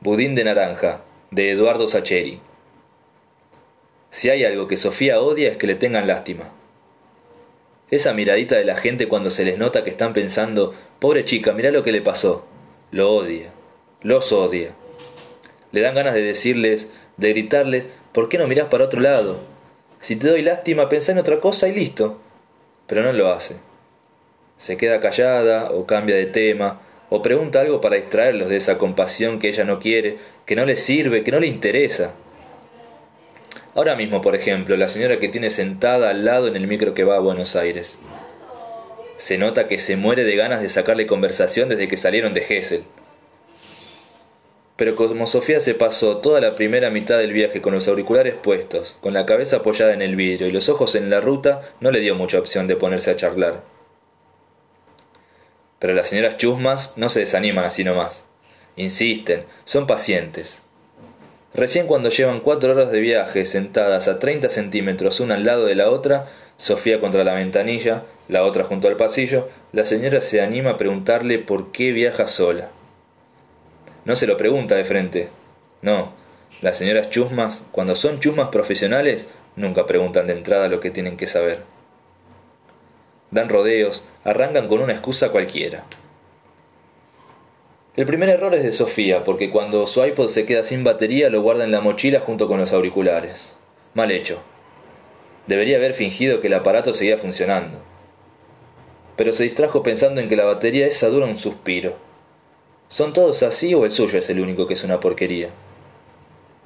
Budín de naranja, de Eduardo Sacheri. Si hay algo que Sofía odia es que le tengan lástima. Esa miradita de la gente cuando se les nota que están pensando, pobre chica, mirá lo que le pasó. Lo odia, los odia. Le dan ganas de decirles, de gritarles, ¿por qué no mirás para otro lado? Si te doy lástima, pensá en otra cosa y listo. Pero no lo hace. Se queda callada o cambia de tema o pregunta algo para distraerlos de esa compasión que ella no quiere, que no le sirve, que no le interesa. Ahora mismo, por ejemplo, la señora que tiene sentada al lado en el micro que va a Buenos Aires. Se nota que se muere de ganas de sacarle conversación desde que salieron de Gessel. Pero como Sofía se pasó toda la primera mitad del viaje con los auriculares puestos, con la cabeza apoyada en el vidrio y los ojos en la ruta, no le dio mucha opción de ponerse a charlar. Pero las señoras chusmas no se desaniman así nomás. Insisten, son pacientes. Recién cuando llevan cuatro horas de viaje sentadas a 30 centímetros una al lado de la otra, Sofía contra la ventanilla, la otra junto al pasillo, la señora se anima a preguntarle por qué viaja sola. No se lo pregunta de frente. No, las señoras chusmas, cuando son chusmas profesionales, nunca preguntan de entrada lo que tienen que saber dan rodeos, arrancan con una excusa cualquiera. El primer error es de Sofía, porque cuando su iPod se queda sin batería lo guarda en la mochila junto con los auriculares. Mal hecho. Debería haber fingido que el aparato seguía funcionando. Pero se distrajo pensando en que la batería esa dura un suspiro. ¿Son todos así o el suyo es el único que es una porquería?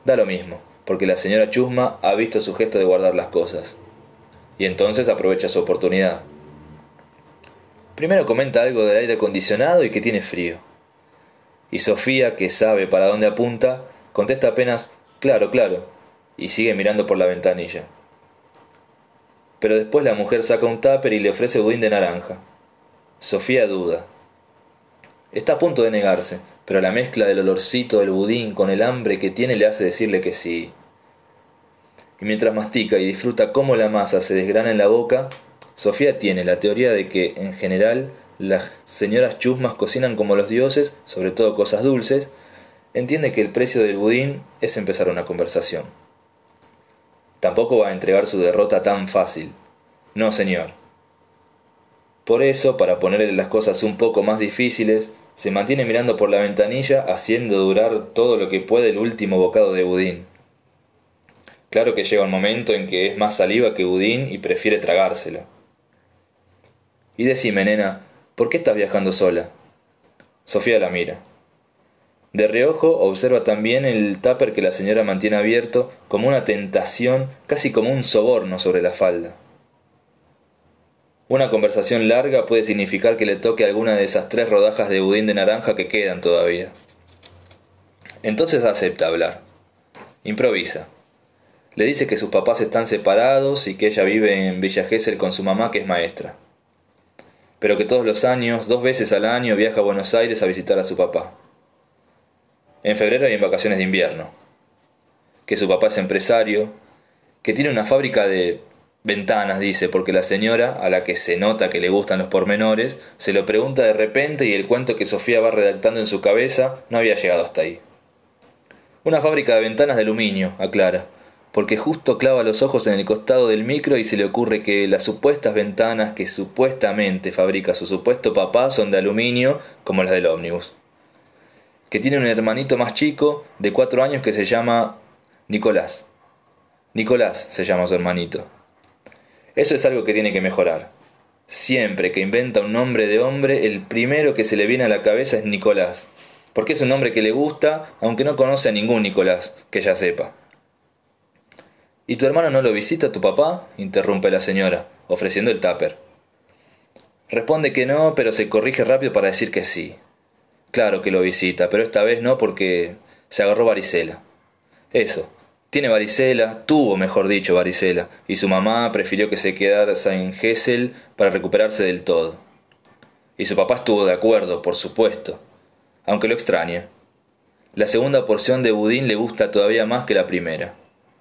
Da lo mismo, porque la señora Chusma ha visto su gesto de guardar las cosas. Y entonces aprovecha su oportunidad. Primero comenta algo del aire acondicionado y que tiene frío. Y Sofía, que sabe para dónde apunta, contesta apenas claro, claro, y sigue mirando por la ventanilla. Pero después la mujer saca un tupper y le ofrece budín de naranja. Sofía duda. Está a punto de negarse, pero la mezcla del olorcito del budín con el hambre que tiene le hace decirle que sí. Y mientras mastica y disfruta cómo la masa se desgrana en la boca, Sofía tiene la teoría de que, en general, las señoras chusmas cocinan como los dioses, sobre todo cosas dulces, entiende que el precio del budín es empezar una conversación. Tampoco va a entregar su derrota tan fácil. No, señor. Por eso, para ponerle las cosas un poco más difíciles, se mantiene mirando por la ventanilla haciendo durar todo lo que puede el último bocado de budín. Claro que llega un momento en que es más saliva que budín y prefiere tragárselo. Y decime, nena, ¿por qué estás viajando sola? Sofía la mira. De reojo observa también el tupper que la señora mantiene abierto como una tentación, casi como un soborno sobre la falda. Una conversación larga puede significar que le toque alguna de esas tres rodajas de budín de naranja que quedan todavía. Entonces acepta hablar. Improvisa. Le dice que sus papás están separados y que ella vive en Villa Gesell con su mamá que es maestra pero que todos los años, dos veces al año, viaja a Buenos Aires a visitar a su papá. En febrero y en vacaciones de invierno. Que su papá es empresario, que tiene una fábrica de ventanas, dice, porque la señora, a la que se nota que le gustan los pormenores, se lo pregunta de repente y el cuento que Sofía va redactando en su cabeza no había llegado hasta ahí. Una fábrica de ventanas de aluminio, aclara, porque justo clava los ojos en el costado del micro y se le ocurre que las supuestas ventanas que supuestamente fabrica su supuesto papá son de aluminio como las del ómnibus. Que tiene un hermanito más chico de cuatro años que se llama Nicolás. Nicolás se llama su hermanito. Eso es algo que tiene que mejorar. Siempre que inventa un nombre de hombre, el primero que se le viene a la cabeza es Nicolás, porque es un nombre que le gusta, aunque no conoce a ningún Nicolás, que ya sepa. ¿Y tu hermano no lo visita tu papá? interrumpe la señora, ofreciendo el tupper. Responde que no, pero se corrige rápido para decir que sí. Claro que lo visita, pero esta vez no porque se agarró varicela. Eso, tiene varicela, tuvo mejor dicho varicela, y su mamá prefirió que se quedara en Gessel para recuperarse del todo. Y su papá estuvo de acuerdo, por supuesto, aunque lo extrañe. La segunda porción de budín le gusta todavía más que la primera.